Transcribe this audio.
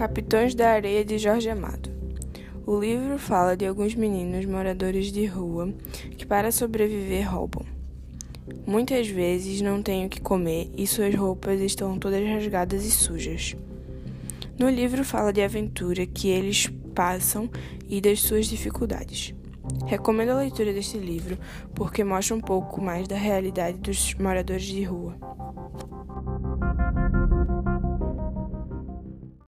Capitães da Areia de Jorge Amado. O livro fala de alguns meninos moradores de rua que, para sobreviver, roubam. Muitas vezes não têm o que comer e suas roupas estão todas rasgadas e sujas. No livro fala de aventura que eles passam e das suas dificuldades. Recomendo a leitura deste livro porque mostra um pouco mais da realidade dos moradores de rua.